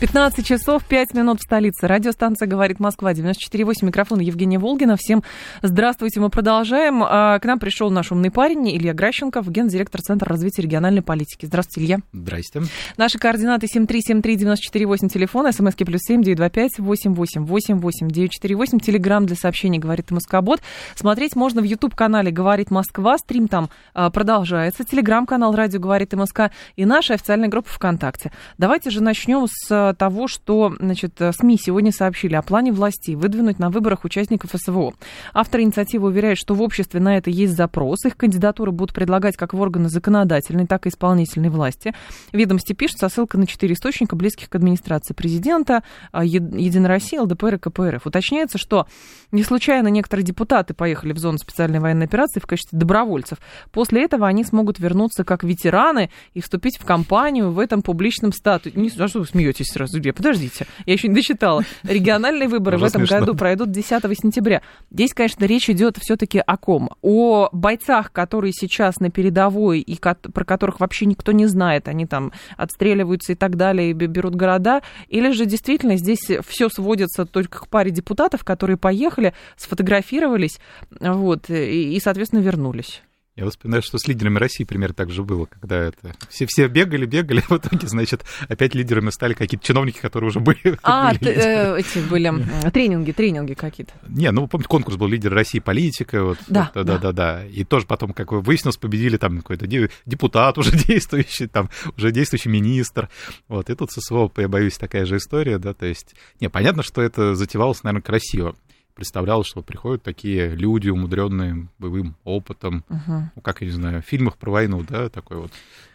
15 часов 5 минут в столице. Радиостанция «Говорит Москва», 94.8, микрофон Евгения Волгина. Всем здравствуйте, мы продолжаем. А, к нам пришел наш умный парень Илья Гращенков, гендиректор Центра развития региональной политики. Здравствуйте, Илья. Здрасте. Наши координаты 7373948, телефон, смски плюс 7 925 888 948, телеграмм для сообщений «Говорит Москобот». Смотреть можно в YouTube-канале «Говорит Москва», стрим там а, продолжается, телеграм-канал «Радио говорит МСК» и наша официальная группа ВКонтакте. Давайте же начнем с того, что значит, СМИ сегодня сообщили о плане власти выдвинуть на выборах участников СВО. Автор инициативы уверяет, что в обществе на это есть запрос. Их кандидатуры будут предлагать как в органы законодательной, так и исполнительной власти. Ведомости пишут со ссылкой на четыре источника, близких к администрации президента, а, Единой России, ЛДПР и КПРФ. Уточняется, что не случайно некоторые депутаты поехали в зону специальной военной операции в качестве добровольцев. После этого они смогут вернуться как ветераны и вступить в кампанию в этом публичном статусе. Не, а что вы смеетесь сразу? Подождите, я еще не дочитала. Региональные выборы в этом году пройдут 10 сентября. Здесь, конечно, речь идет все-таки о ком? О бойцах, которые сейчас на передовой и про которых вообще никто не знает. Они там отстреливаются и так далее, и берут города. Или же действительно здесь все сводится только к паре депутатов, которые поехали сфотографировались, вот, и соответственно, вернулись. Я вспоминаю, что с лидерами России примерно так же было, когда это все, все бегали, бегали, а в итоге, значит, опять лидерами стали какие-то чиновники, которые уже были. А, были э, эти были тренинги, тренинги какие-то. Не, ну, помните, конкурс был лидер России политика, вот, да, вот, да, да, да, да. И тоже потом, как выяснилось, победили там какой-то депутат уже действующий, там уже действующий министр. Вот, и тут со СВО, я боюсь, такая же история, да, то есть, не, понятно, что это затевалось, наверное, красиво представлял, что приходят такие люди, умудренные боевым опытом, угу. ну, как я не знаю, в фильмах про войну, да, такой вот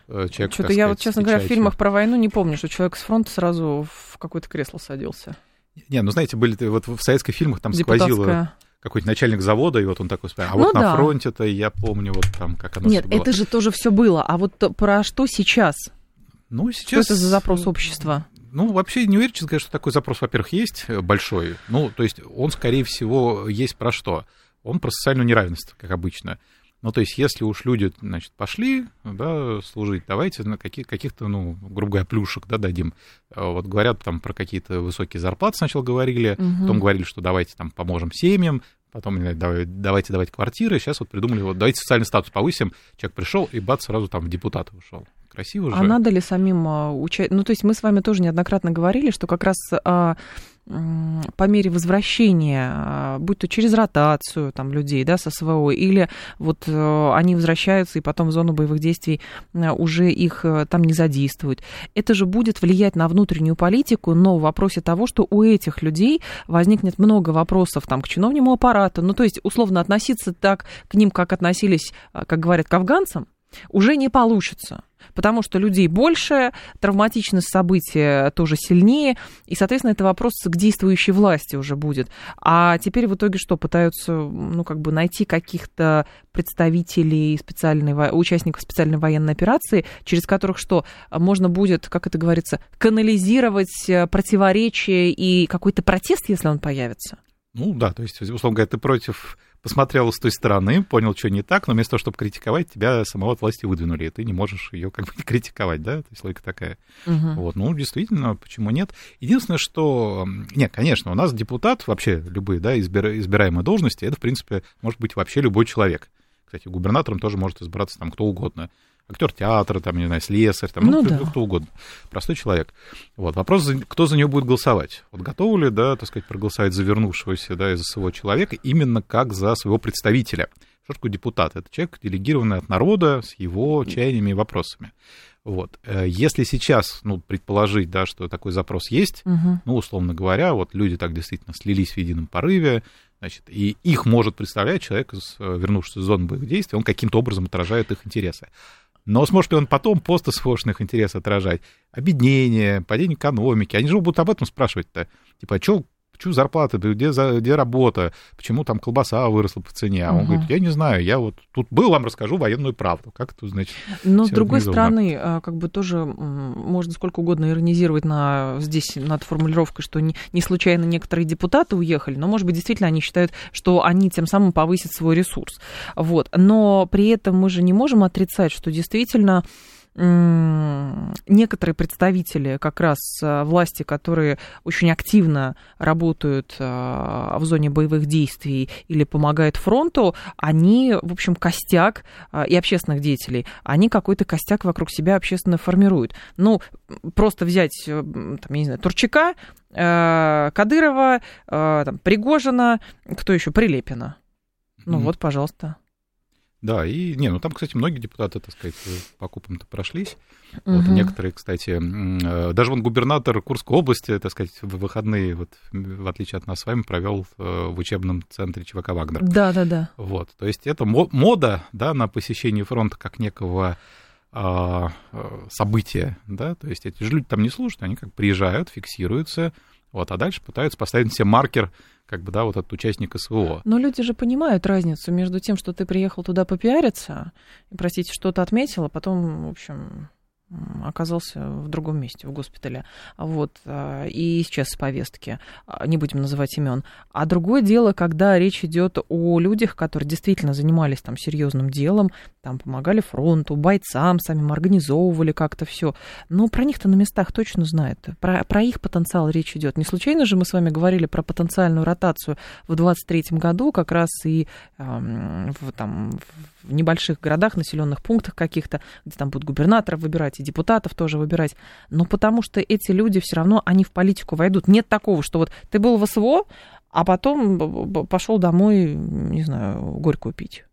э, человек. Что-то я вот, честно говоря, в фильмах про войну не помню, что человек с фронта сразу в какое-то кресло садился. Не, ну знаете, были вот в советских фильмах там сквозило какой-то начальник завода, и вот он такой А ну, вот да. на фронте-то я помню, вот там как оно Нет, это же тоже все было. А вот про что сейчас? Ну, сейчас... Что это за запрос общества? Ну, вообще не уверен, сказать, что такой запрос, во-первых, есть э, большой. Ну, то есть он, скорее всего, есть про что? Он про социальную неравенство, как обычно. Ну, то есть, если уж люди, значит, пошли, да, служить, давайте на каких- каких-то, ну, грубо говоря, плюшек, да, дадим. А вот говорят там про какие-то высокие зарплаты сначала говорили, угу. потом говорили, что давайте там поможем семьям, потом давайте давать квартиры, сейчас вот придумали, вот давайте социальный статус повысим, человек пришел и бац, сразу там в депутаты ушел красиво а же. А надо ли самим а, учать? Ну, то есть мы с вами тоже неоднократно говорили, что как раз а, по мере возвращения, будь то через ротацию там, людей да, со СВО, или вот э, они возвращаются и потом в зону боевых действий уже их э, там не задействуют. Это же будет влиять на внутреннюю политику, но в вопросе того, что у этих людей возникнет много вопросов там, к чиновному аппарату, ну то есть условно относиться так к ним, как относились, как говорят, к афганцам, уже не получится потому что людей больше, травматичность события тоже сильнее, и, соответственно, это вопрос к действующей власти уже будет. А теперь в итоге что, пытаются, ну, как бы найти каких-то представителей специальной, участников специальной военной операции, через которых что, можно будет, как это говорится, канализировать э, противоречия и какой-то протест, если он появится? Ну да, то есть, условно говоря, ты против посмотрел с той стороны, понял, что не так, но вместо того, чтобы критиковать, тебя самого от власти выдвинули, и ты не можешь ее как бы не критиковать, да, то есть логика такая. Угу. Вот, ну, действительно, почему нет? Единственное, что, нет, конечно, у нас депутат, вообще любые, да, избира, избираемые должности, это, в принципе, может быть вообще любой человек. Кстати, губернатором тоже может избраться там кто угодно актер театра, там, не знаю, слесарь, там, ну, ну да. кто угодно, простой человек. Вот, вопрос, кто за него будет голосовать. Вот готовы ли, да, так сказать, проголосовать за вернувшегося, да, из-за своего человека именно как за своего представителя. Что такое депутат? Это человек, делегированный от народа с его чаяниями и вопросами. Вот. Э, если сейчас, ну, предположить, да, что такой запрос есть, угу. ну, условно говоря, вот люди так действительно слились в едином порыве, значит, и их может представлять человек, э, вернувшийся из зоны боевых действий, он каким-то образом отражает их интересы. Но сможет ли он потом постсвошных интересов отражать? Объединение, падение экономики. Они же будут об этом спрашивать-то. Типа, а что почему зарплата, где, где работа, почему там колбаса выросла по цене. А он говорит, я не знаю, я вот тут был, вам расскажу военную правду. Как это значит? Но с другой стороны, а, как бы тоже можно сколько угодно иронизировать на, здесь над формулировкой, что не, не случайно некоторые депутаты уехали, но, может быть, действительно они считают, что они тем самым повысят свой ресурс. Вот. Но при этом мы же не можем отрицать, что действительно некоторые представители как раз э, власти, которые очень активно работают э, в зоне боевых действий или помогают фронту, они, в общем, костяк э, и общественных деятелей, они какой-то костяк вокруг себя общественно формируют. Ну, просто взять, там, я не знаю, Турчака, Кадырова, там, Пригожина, кто еще, Прилепина. Ну mm-hmm. вот, пожалуйста. Да, и, не, ну там, кстати, многие депутаты, так сказать, по купам-то прошлись. Угу. Вот, некоторые, кстати, э, даже вон губернатор Курской области, так сказать, в выходные, вот, в отличие от нас с вами, провел э, в учебном центре ЧВК «Вагнер». Да, да, да. Вот, то есть это мода, да, на посещение фронта как некого а, э, события, да, то есть эти же люди там не служат, они как приезжают, фиксируются, вот, а дальше пытаются поставить себе маркер как бы, да, вот этот участник СВО. Но люди же понимают разницу между тем, что ты приехал туда попиариться, и, простите, что-то отметил, а потом, в общем, оказался в другом месте, в госпитале. Вот. А, и сейчас с повестки, а, не будем называть имен. А другое дело, когда речь идет о людях, которые действительно занимались там серьезным делом, там помогали фронту, бойцам, самим организовывали как-то все. Но про них-то на местах точно знают. Про, про их потенциал речь идет. Не случайно же мы с вами говорили про потенциальную ротацию в 23 году, как раз и э, в, там, в небольших городах, населенных пунктах каких-то, где там будут губернаторов выбирать и депутатов тоже выбирать. Но потому что эти люди все равно, они в политику войдут. Нет такого, что вот ты был в СВО, а потом пошел домой, не знаю, горькую пить.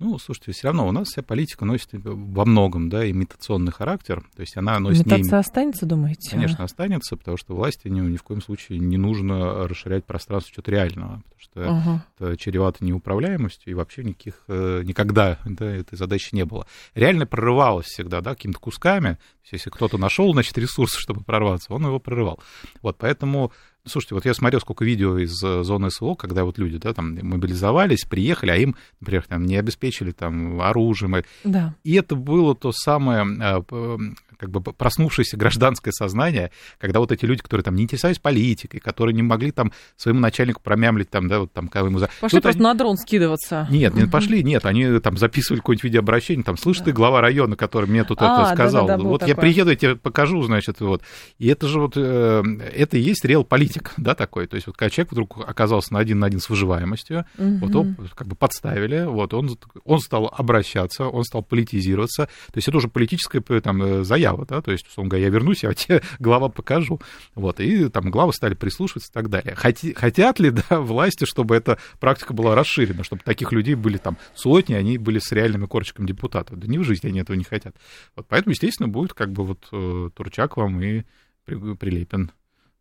Ну, слушайте, все равно у нас вся политика носит во многом, да, имитационный характер. То есть она носит... Имитация не... останется, думаете? Конечно, останется, потому что власти ни, ни в коем случае не нужно расширять пространство чего-то реального, потому что uh-huh. это чревато неуправляемостью, и вообще никаких, э, никогда да, этой задачи не было. Реально прорывалось всегда, да, какими-то кусками. Если кто-то нашел, значит, ресурсы, чтобы прорваться, он его прорывал. Вот, поэтому Слушайте, вот я смотрел сколько видео из э, зоны СВО, когда вот люди, да, там мобилизовались, приехали, а им, например, там не обеспечили там оружием. Да. И это было то самое э, как бы проснувшееся гражданское сознание, когда вот эти люди, которые там не интересовались политикой, которые не могли там своему начальнику промямлить там, да, вот там, когда ему... За... Пошли Тут просто они... на дрон скидываться. Нет, не пошли, нет, они там записывали какое-нибудь видеообращение, там, слышь, да. ты глава района, который мне тут а, это сказал, да, да, да, вот такое. я приеду, я тебе покажу, значит, вот. И это же вот, э, это и есть реал политик, да, такой, то есть вот когда человек вдруг оказался на один на один с выживаемостью, угу. вот его как бы подставили, вот, он, он стал обращаться, он стал политизироваться, то есть это уже политическая там э, заява, да, то есть, условно говоря, я вернусь, я тебе глава покажу, вот, и там главы стали прислушиваться и так далее. Хоти, хотят ли, да, власти, чтобы эта практика была расширена, чтобы таких людей были там сотни, они были с реальными корочками депутатов? Да ни в жизни они этого не хотят. Вот, поэтому, естественно, будет как бы вот э, Турчак вам и Прилепин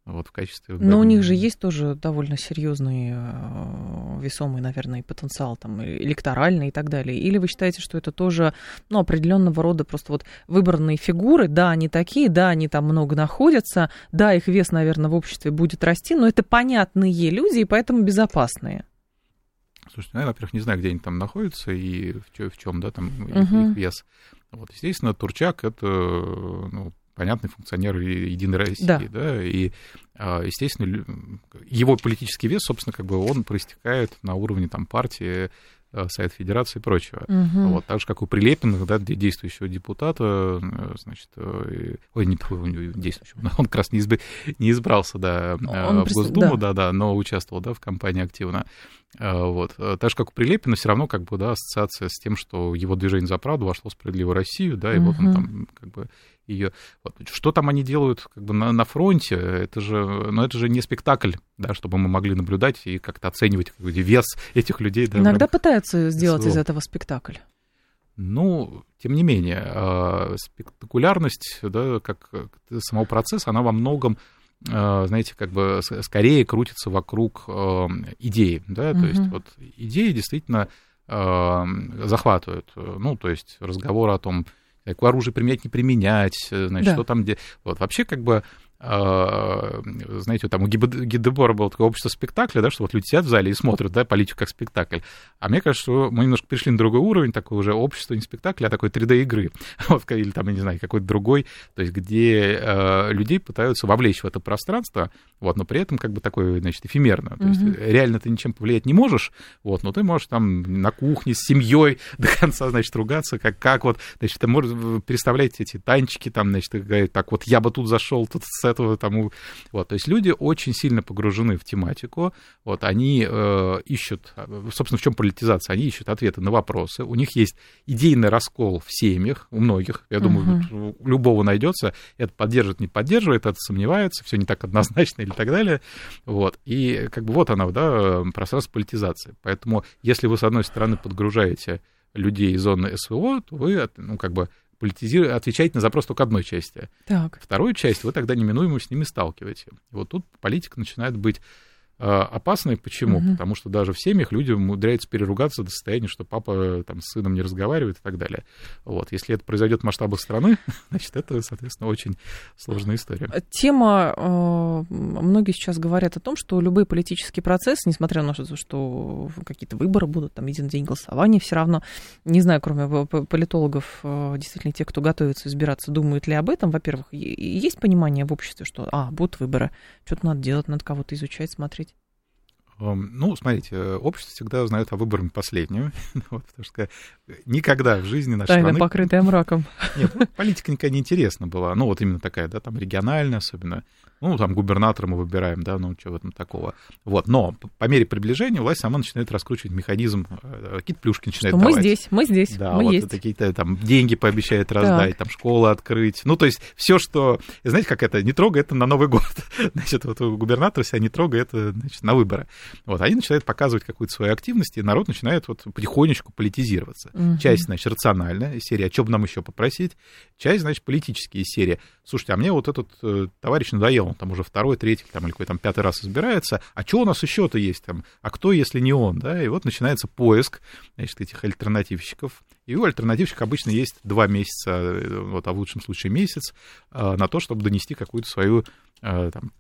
вот в качестве... Но у них же есть тоже довольно серьезный, э, весомый, наверное, потенциал там электоральный и так далее. Или вы считаете, что это тоже, ну, определенного рода просто вот выбранные фигуры, да, они такие, да, они там много находятся, да, их вес, наверное, в обществе будет расти, но это понятные люди и поэтому безопасные. Слушайте, ну, я, во-первых, не знаю, где они там находятся и в чем, да, там uh-huh. их вес. Вот, естественно, Турчак это ну, понятный функционер Единой России, да, да и, а, естественно, его политический вес, собственно, как бы он проистекает на уровне там партии, э, Совет Федерации и прочего. Угу. Вот, так же, как у Прилепиных, да, действующего депутата, э, значит, э, ой, не действующего, он как раз не, изб... не избрался, да, он в Госдуму, да. да, да, но участвовал, да, в кампании активно. Вот. Так же, как у Прилепина, все равно, как бы, да, ассоциация с тем, что его движение за правду вошло в справедливую Россию, да, и угу. вот он там, как бы, ее. Вот. Что там они делают как бы на, на фронте, это же, ну, это же не спектакль, да, чтобы мы могли наблюдать и как-то оценивать как бы, вес этих людей. Да, Иногда пытаются сделать СВО. из этого спектакль. Ну, тем не менее, а, спектакулярность, да, как самого процесса, она во многом а, знаете, как бы скорее крутится вокруг а, идеи, да, то угу. есть вот идеи действительно захватывают, ну, то есть разговор о том, какое оружие применять, не применять, э, значит, да. что там где. Вот вообще как бы знаете, там у Гидебора было такое общество спектакля, да, что вот люди сидят в зале и смотрят, да, политику как спектакль. А мне кажется, что мы немножко перешли на другой уровень, такое уже общество не спектакля, а такой 3D-игры, вот, или там, я не знаю, какой-то другой, то есть где э, людей пытаются вовлечь в это пространство, вот, но при этом как бы такое, значит, эфемерно. То есть mm-hmm. реально ты ничем повлиять не можешь, вот, но ты можешь там на кухне с семьей до конца, значит, ругаться, как, как вот, значит, ты можешь представлять эти танчики, там, значит, так вот я бы тут зашел, тут этого тому. Вот, то есть люди очень сильно погружены в тематику, вот, они э, ищут, собственно, в чем политизация, они ищут ответы на вопросы, у них есть идейный раскол в семьях, у многих, я думаю, uh-huh. у любого найдется, это поддерживает, не поддерживает, это сомневается, все не так однозначно или так далее, вот, и как бы вот она, да, пространство политизации, поэтому если вы, с одной стороны, подгружаете людей из зоны СВО, то вы, ну, как бы политизируете, отвечаете на запрос только одной части. Так. Вторую часть вы тогда неминуемо с ними сталкиваете. И вот тут политика начинает быть а, опасной. Почему? Угу. Потому что даже в семьях люди умудряются переругаться до состояния, что папа там, с сыном не разговаривает и так далее. Вот. Если это произойдет в масштабах страны, значит, это, соответственно, очень сложная история. Тема, э, многие сейчас говорят о том, что любые политические процессы, несмотря на то, что какие-то выборы будут, там, един день голосования, все равно, не знаю, кроме политологов, э, действительно, те, кто готовится избираться, думают ли об этом, во-первых, есть понимание в обществе, что, а, будут выборы, что-то надо делать, надо кого-то изучать, смотреть, ну, смотрите, общество всегда узнает о выборе последнюю, вот, потому что никогда в жизни нашей Тайна, страны... покрытая мраком. Нет, ну, политика никогда не интересна была, ну, вот именно такая, да, там, региональная особенно, ну, там, губернатора мы выбираем, да, ну, что в этом такого. Вот, но по мере приближения власть сама начинает раскручивать механизм, э, какие-то плюшки начинает что давать. Мы здесь, мы здесь, да, мы вот есть. какие-то там деньги пообещает раздать, так. там, школы открыть. Ну, то есть все, что, знаете, как это, не трогай это на Новый год. Значит, вот губернатор себя не трогай это, значит, на выборы. Вот, они начинают показывать какую-то свою активность, и народ начинает вот потихонечку политизироваться. Угу. Часть, значит, рациональная, серия, а что бы нам еще попросить? Часть, значит, политические серии. Слушайте, а мне вот этот э, товарищ надоел, он там уже второй, третий там, или какой там пятый раз избирается, а что у нас еще-то есть там, а кто, если не он, да, и вот начинается поиск, значит, этих альтернативщиков, и у альтернативщиков обычно есть два месяца, э, вот, а в лучшем случае месяц, э, на то, чтобы донести какую-то свою э, там,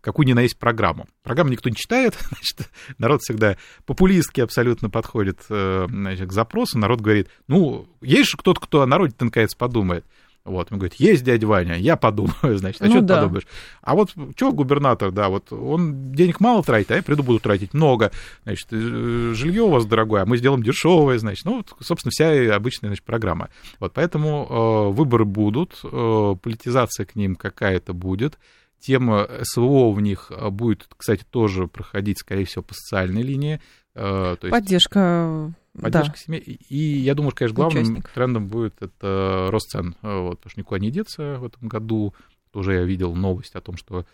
какую ни на есть программу. Программу никто не читает, значит, народ всегда популистски абсолютно подходит значит, к запросу, народ говорит, ну, есть же кто-то, кто о народе наконец подумает. Вот, он говорит, есть дядя Ваня, я подумаю, значит, а ну, что да. ты подумаешь? А вот что губернатор, да, вот он денег мало тратит, а я приду, буду тратить много, значит, э, жилье у вас дорогое, а мы сделаем дешевое, значит, ну, вот, собственно, вся обычная, значит, программа. Вот, поэтому э, выборы будут, э, политизация к ним какая-то будет, тема СВО в них э, будет, кстати, тоже проходить, скорее всего, по социальной линии. Э, то есть... Поддержка Поддержка да. семьи. И я думаю, что, конечно, главным Участник. трендом будет это рост цен. Вот, потому что никуда не деться в этом году. Тоже я видел новость о том, что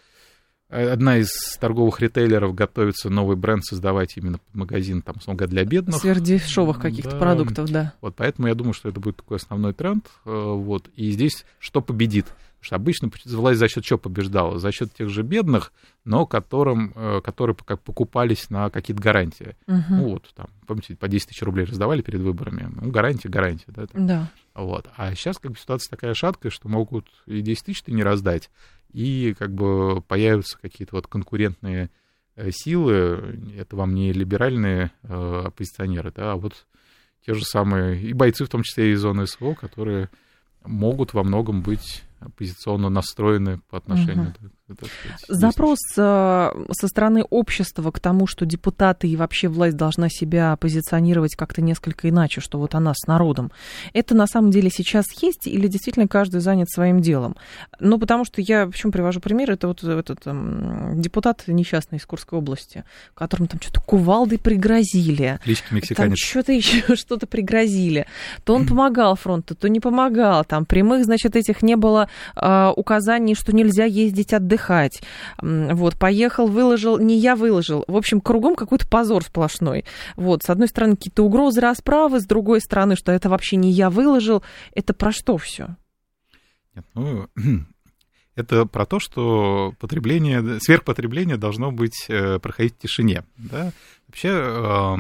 одна из торговых ритейлеров готовится новый бренд создавать именно под магазин, там, условно для бедных. Сверхдешевых каких-то да. продуктов, да. Вот поэтому я думаю, что это будет такой основной тренд. Э, вот. И здесь что победит? Что обычно власть за счет чего побеждала? За счет тех же бедных, но которым, э, которые как покупались на какие-то гарантии. Угу. Ну вот, там, помните, по 10 тысяч рублей раздавали перед выборами. Ну, гарантия, гарантия, да? Там. Да. Вот. А сейчас как бы ситуация такая шаткая, что могут и 10 тысяч не раздать, и как бы появятся какие-то вот конкурентные э, силы, это вам не либеральные э, оппозиционеры, да, а вот те же самые, и бойцы, в том числе из зоны СВО, которые могут во многом быть оппозиционно настроены по отношению угу. Запрос э, со стороны общества к тому, что депутаты и вообще власть должна себя позиционировать как-то несколько иначе, что вот она с народом, это на самом деле сейчас есть или действительно каждый занят своим делом? Ну, потому что я, почему привожу пример, это вот этот um, депутат несчастный из Курской области, которому там что-то кувалдой пригрозили. Кличка мексиканец. Там что-то еще что-то пригрозили. То он помогал фронту, то не помогал. Там прямых, значит, этих не было uh, указаний, что нельзя ездить отдыхать отдыхать. Вот, поехал, выложил, не я выложил. В общем, кругом какой-то позор сплошной. Вот, с одной стороны, какие-то угрозы расправы, с другой стороны, что это вообще не я выложил. Это про что все? Ну, это про то, что потребление, сверхпотребление должно быть, э, проходить в тишине. Да? Вообще,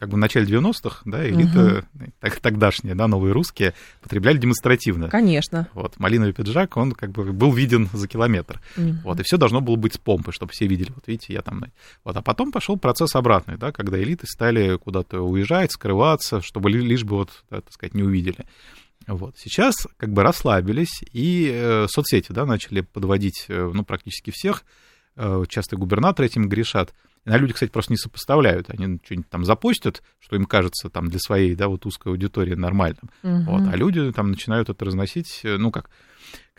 как бы в начале 90-х, да, элита, угу. так, тогдашняя, да, новые русские, потребляли демонстративно. Конечно. Вот, малиновый пиджак, он как бы был виден за километр. Угу. Вот, и все должно было быть с помпой, чтобы все видели, вот видите, я там... Вот, а потом пошел процесс обратный, да, когда элиты стали куда-то уезжать, скрываться, чтобы лишь бы вот, да, так сказать, не увидели. Вот. Сейчас как бы расслабились, и э, соцсети, да, начали подводить, э, ну, практически всех, э, часто губернаторы этим грешат, на люди, кстати, просто не сопоставляют. Они что-нибудь там запустят, что им кажется там для своей, да, вот узкой аудитории нормальным. Угу. Вот, а люди там начинают это разносить, э, ну как,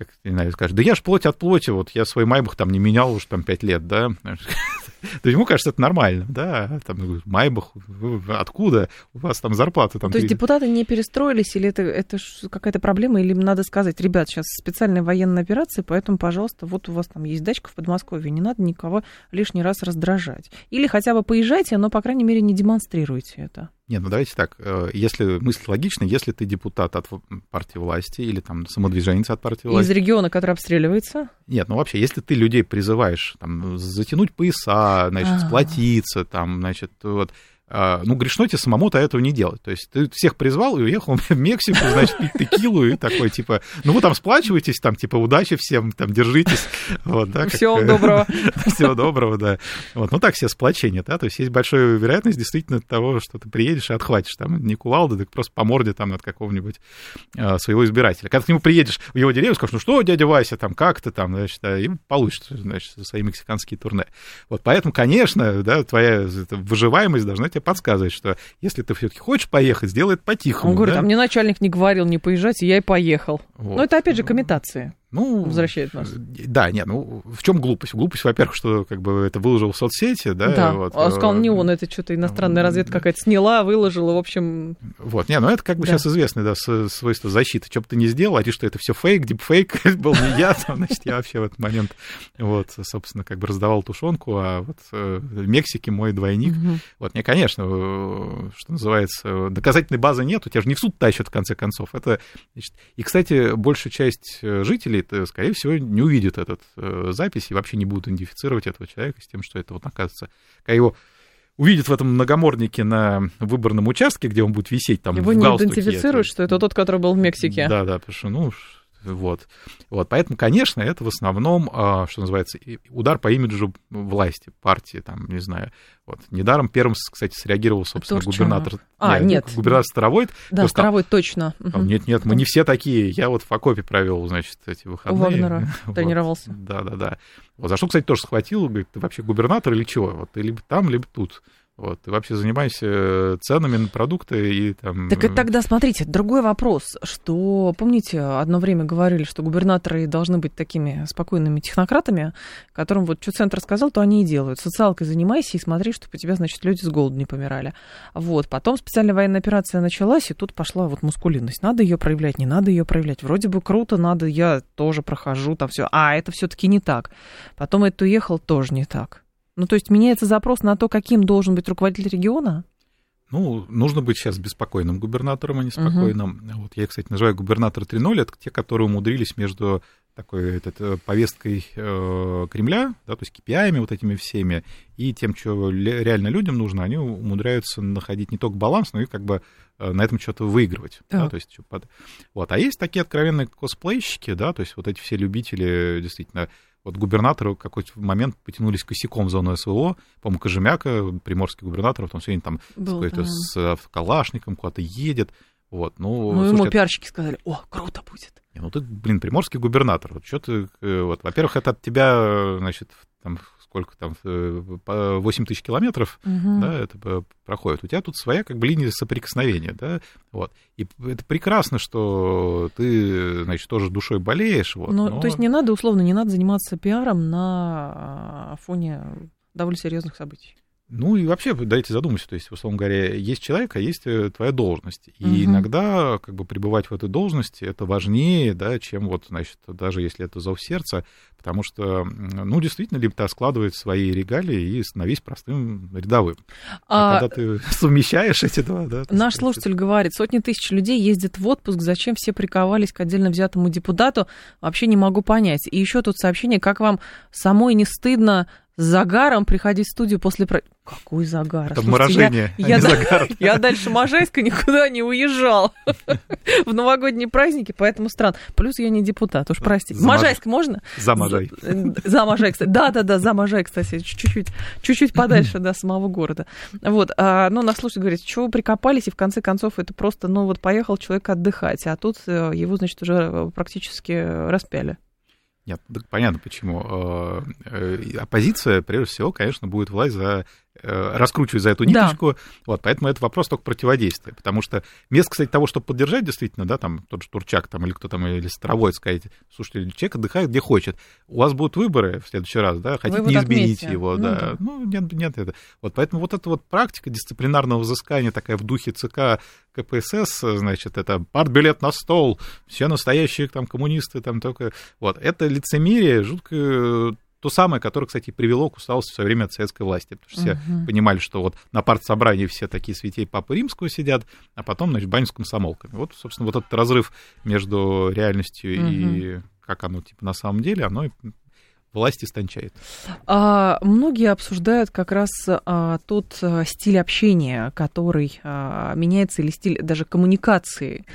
как, не знаю, скажешь, да я ж плоть от плоти, вот я свой майбах там не менял уже там пять лет, да. То ему кажется, это нормально, да, там, майбах, откуда у вас там зарплата там... То есть депутаты не перестроились, или это, это какая-то проблема, или им надо сказать, ребят, сейчас специальная военная операция, поэтому, пожалуйста, вот у вас там есть дачка в Подмосковье, не надо никого лишний раз раздражать. Или хотя бы поезжайте, но, по крайней мере, не демонстрируйте это. Нет, ну давайте так, э, если мысль логична, если ты депутат от партии власти или там самодвиженец от партии власти... Региона, который обстреливается? Нет, ну вообще, если ты людей призываешь там, затянуть пояса, значит, А-а-а. сплотиться, там, значит, вот, ну, грешно тебе самому-то этого не делать. То есть ты всех призвал и уехал в Мексику, значит, пить текилу и такой, типа, ну, вы там сплачиваетесь, там, типа, удачи всем, там, держитесь. Вот, да, Всего как, доброго. Всего доброго, да. Вот, ну, так все сплочение, да, то есть есть большая вероятность действительно того, что ты приедешь и отхватишь там не кувалды, так просто по морде там от какого-нибудь а, своего избирателя. Когда ты к нему приедешь в его деревню, скажешь, ну, что, дядя Вася, там, как ты там, значит, да, и получишь, значит, свои мексиканские турне. Вот, поэтому, конечно, да, твоя выживаемость должна тебе подсказывает, что если ты все-таки хочешь поехать, сделай это по-тихому. Он говорит, да? а мне начальник не говорил не поезжать, и я и поехал. Вот. Но это опять же комментации ну, возвращает нас. Да, нет, ну в чем глупость? Глупость, во-первых, что как бы это выложил в соцсети, да. Да, вот, он сказал, не он, это что-то иностранная разведка какая-то сняла, выложила, в общем. Вот, не, ну это как бы да. сейчас известное, да, свойство защиты. Что бы ты ни сделал, а что это все фейк, дипфейк, был не я, там, значит, я вообще в этот момент, вот, собственно, как бы раздавал тушенку, а вот э, в Мексике мой двойник. Угу. Вот, не, конечно, э, что называется, доказательной базы нет, у тебя же не в суд тащат, в конце концов. Это, значит, и, кстати, большая часть э, жителей делает, скорее всего, не увидит этот э, запись и вообще не будет идентифицировать этого человека с тем, что это вот оказывается, когда его увидит в этом многоморднике на выборном участке, где он будет висеть там Его в не идентифицируют, что это тот, который был в Мексике. Да, да, потому что, ну, вот. вот. Поэтому, конечно, это в основном, а, что называется, удар по имиджу власти, партии, там, не знаю. Вот. Недаром первым, кстати, среагировал, собственно, губернатор. А, нет. нет. Губернатор Старовойт. Да, Старовойт, точно. Нет, нет, мы не все такие. Я вот в окопе провел, значит, эти выходные. У Вагнера вот. тренировался. Да, да, да. Вот за что, кстати, тоже схватил, говорит, ты вообще губернатор или чего? Вот ты либо там, либо тут. Вот, ты вообще занимайся э, ценами на продукты и там... Так и тогда, смотрите, другой вопрос, что, помните, одно время говорили, что губернаторы должны быть такими спокойными технократами, которым вот что центр сказал, то они и делают. Социалкой занимайся и смотри, чтобы у тебя, значит, люди с голоду не помирали. Вот, потом специальная военная операция началась, и тут пошла вот мускулинность. Надо ее проявлять, не надо ее проявлять. Вроде бы круто, надо, я тоже прохожу там все. А, это все-таки не так. Потом это уехал, тоже не так. Ну, то есть меняется запрос на то, каким должен быть руководитель региона? Ну, нужно быть сейчас беспокойным губернатором, а не спокойным. Uh-huh. Вот я, кстати, называю губернатор 3.0, это те, которые умудрились между такой этот, э, повесткой э, Кремля, да, то есть KPI, вот этими всеми, и тем, что реально людям нужно, они умудряются находить не только баланс, но и как бы э, на этом что-то выигрывать. Uh-huh. Да, то есть, вот. А есть такие откровенные косплейщики, да, то есть вот эти все любители действительно вот губернаторы какой-то момент потянулись косяком в зону СВО. По-моему, Кожемяка, приморский губернатор, он сегодня там Был, с, да. с калашником куда-то едет. Вот, ну, ну ему пиарщики сказали, о, круто будет. Не, ну ты, блин, приморский губернатор. Вот что ты, э, вот, во-первых, это от тебя, значит, там сколько там, 8 э, тысяч километров, угу. да, это проходит. У тебя тут своя как бы линия соприкосновения, да, вот. И это прекрасно, что ты, значит, тоже душой болеешь, вот. Ну, но... то есть не надо, условно, не надо заниматься пиаром на а, фоне довольно серьезных событий. Ну и вообще, дайте задуматься, то есть, условно говоря, есть человек, а есть э, твоя должность. И угу. иногда, как бы, пребывать в этой должности, это важнее, да, чем вот, значит, даже если это зов сердца, потому что, ну, действительно, либо ты складывает свои регалии и становись простым рядовым. А, а когда ты совмещаешь эти два, да. Наш слушатель говорит, сотни тысяч людей ездят в отпуск, зачем все приковались к отдельно взятому депутату, вообще не могу понять. И еще тут сообщение, как вам самой не стыдно с загаром приходить в студию после... Какой загар? Это морожение, я, а я, не загар. Я дальше Можайска никуда не уезжал в новогодние праздники, поэтому странно. Плюс я не депутат, уж простите. За Можайск можно? За Можай. За Можай, кстати. Да-да-да, за Можай, кстати, чуть-чуть, чуть-чуть подальше, до самого города. Вот, а, ну, нас слушают, говорят, чего вы прикопались, и в конце концов это просто, ну, вот поехал человек отдыхать, а тут э, его, значит, уже э, практически распяли. Нет, понятно почему. Э, э, оппозиция, прежде всего, конечно, будет власть за раскручивать за эту ниточку. Да. Вот, поэтому это вопрос только противодействия. Потому что вместо, кстати, того, чтобы поддержать действительно, да, там тот же Турчак там, или кто там, или Старовой, сказать, слушайте, человек отдыхает где хочет. У вас будут выборы в следующий раз, да, хотите, не измените его, ну, да. да. Ну, нет, нет, это. Вот, поэтому вот эта вот практика дисциплинарного взыскания такая в духе ЦК КПСС, значит, это партбилет на стол, все настоящие там коммунисты там только... Вот, это лицемерие жутко то самое, которое, кстати, привело к усталости в свое время от советской власти. Потому что uh-huh. все понимали, что вот на партсобрании все такие святей Папы Римского сидят, а потом, значит, баню с комсомолками. Вот, собственно, вот этот разрыв между реальностью uh-huh. и как оно, типа, на самом деле, оно власть истончает. А, многие обсуждают как раз а, тот а, стиль общения, который а, меняется, или стиль даже коммуникации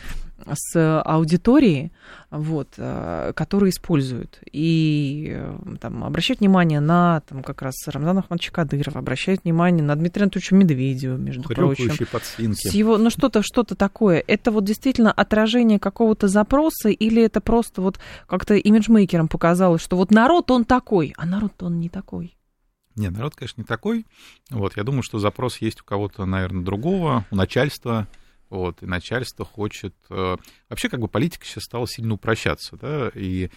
с аудиторией, вот, э, которые используют. И э, там, обращать внимание на там, как раз Рамзана Ахмадовича Кадырова, обращать внимание на Дмитрия Анатольевича Медведева, между прочим. подсвинки. С его, ну, что-то, что-то такое. Это вот действительно отражение какого-то запроса или это просто вот как-то имиджмейкерам показалось, что вот народ, он такой, а народ он не такой? Нет, народ, конечно, не такой. Вот, я думаю, что запрос есть у кого-то, наверное, другого, у начальства, вот, и начальство хочет... Э, вообще, как бы политика сейчас стала сильно упрощаться, да, и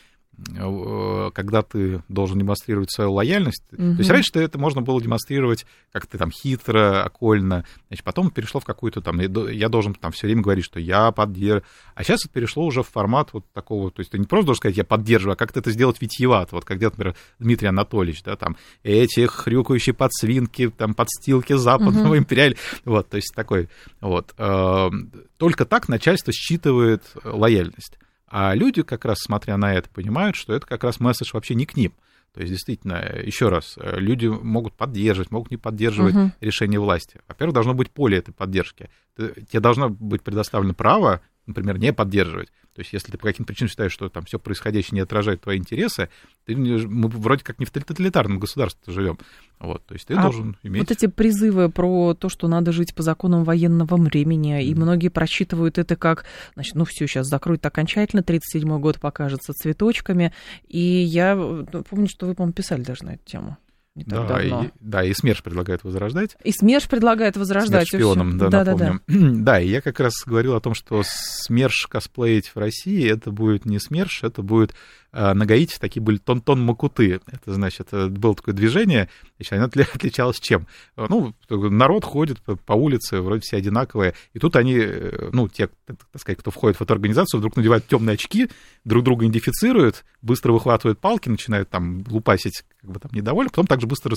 когда ты должен демонстрировать свою лояльность. Угу. То есть раньше это можно было демонстрировать как-то там хитро, окольно. Значит, потом перешло в какую-то там... Я должен там все время говорить, что я поддерживаю. А сейчас это перешло уже в формат вот такого... То есть ты не просто должен сказать, я поддерживаю, а как-то это сделать витьевато. Вот как где например, Дмитрий Анатольевич, да, там, эти хрюкающие подсвинки, там, подстилки западного угу. империаль... Вот, то есть такой... Вот. Э, только так начальство считывает лояльность. А люди, как раз смотря на это, понимают, что это как раз месседж вообще не к ним. То есть, действительно, еще раз, люди могут поддерживать, могут не поддерживать угу. решение власти. Во-первых, должно быть поле этой поддержки. Тебе должно быть предоставлено право, например, не поддерживать. То есть, если ты по каким-то причинам считаешь, что там все происходящее не отражает твои интересы, ты, мы вроде как не в тоталитарном государстве живем. Вот, то есть ты а должен иметь... Вот эти призывы про то, что надо жить по законам военного времени, mm. и многие просчитывают это как, значит, ну все, сейчас закроют окончательно, 37-й год покажется цветочками. И я ну, помню, что вы, по-моему, писали даже на эту тему не так да, давно. И, да, и СМЕРШ предлагает возрождать. И СМЕРШ предлагает возрождать. СМЕРШ шпионом, да, да, напомним. Да, да. да, и я как раз говорил о том, что СМЕРШ косплеить в России, это будет не СМЕРШ, это будет на Гаити такие были тон-тон макуты. Это, значит, э, было такое движение, значит, оно отличалось чем? Ну, народ ходит по улице, вроде все одинаковые, и тут они, э, ну, те, так сказать, кто входит в эту организацию, вдруг надевают темные очки, друг друга идентифицируют, быстро выхватывают палки, начинают там лупасить, как бы там недовольны, потом также быстро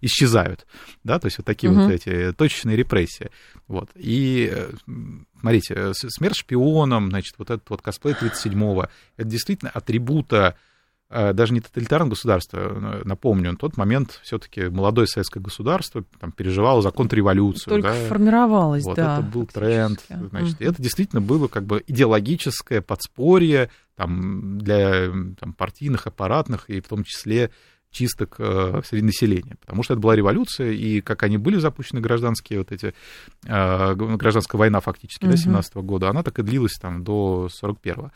исчезают, да, то есть вот такие угу. вот эти точечные репрессии, вот. И э, смотрите, э, смерть шпионом, значит, вот этот вот косплей 37-го, это действительно атрибута э, даже не тоталитарного государства, э, напомню, на тот момент все-таки молодое советское государство там, переживало за контрреволюцию. Только да? формировалось, вот, да. Это был тренд. Значит, mm. Это действительно было как бы идеологическое подспорье там, для там, партийных, аппаратных и в том числе чисток э, среди населения, потому что это была революция, и как они были запущены гражданские вот эти, э, гражданская война фактически, угу. да, 17 -го года, она так и длилась там до 41-го.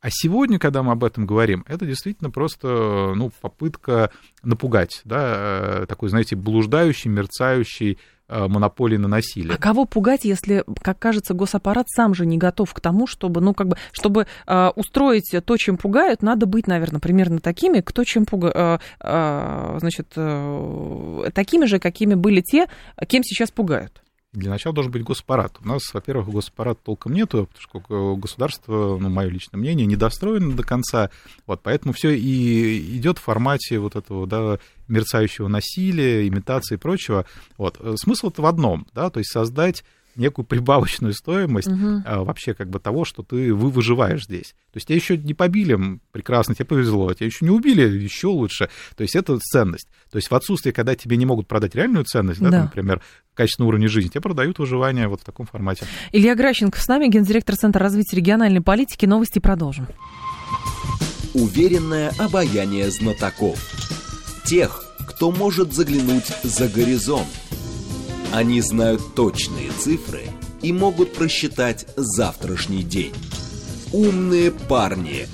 А сегодня, когда мы об этом говорим, это действительно просто ну, попытка напугать, да, э, такой, знаете, блуждающий, мерцающий монополии на насилие. А кого пугать, если, как кажется, госаппарат сам же не готов к тому, чтобы, ну, как бы, чтобы э, устроить то, чем пугают, надо быть, наверное, примерно такими, кто чем пугает, э, э, значит, э, такими же, какими были те, кем сейчас пугают. Для начала должен быть госпарат. У нас, во-первых, госпарат толком нету, потому что государство, ну, мое личное мнение, недостроено до конца. Вот, поэтому все и идет в формате вот этого, да, мерцающего насилия, имитации и прочего. Вот. Смысл-то в одном, да, то есть создать некую прибавочную стоимость угу. а, вообще как бы того, что ты вы выживаешь здесь. То есть тебя еще не побили, прекрасно, тебе повезло, тебя еще не убили, еще лучше. То есть это ценность. То есть в отсутствии, когда тебе не могут продать реальную ценность, да, да. Там, например, качественный уровень жизни, тебе продают выживание вот в таком формате. Илья Гращенко с нами, гендиректор Центра развития региональной политики. Новости продолжим. Уверенное обаяние знатоков. Тех, кто может заглянуть за горизонт они знают точные цифры и могут просчитать завтрашний день. Умные парни.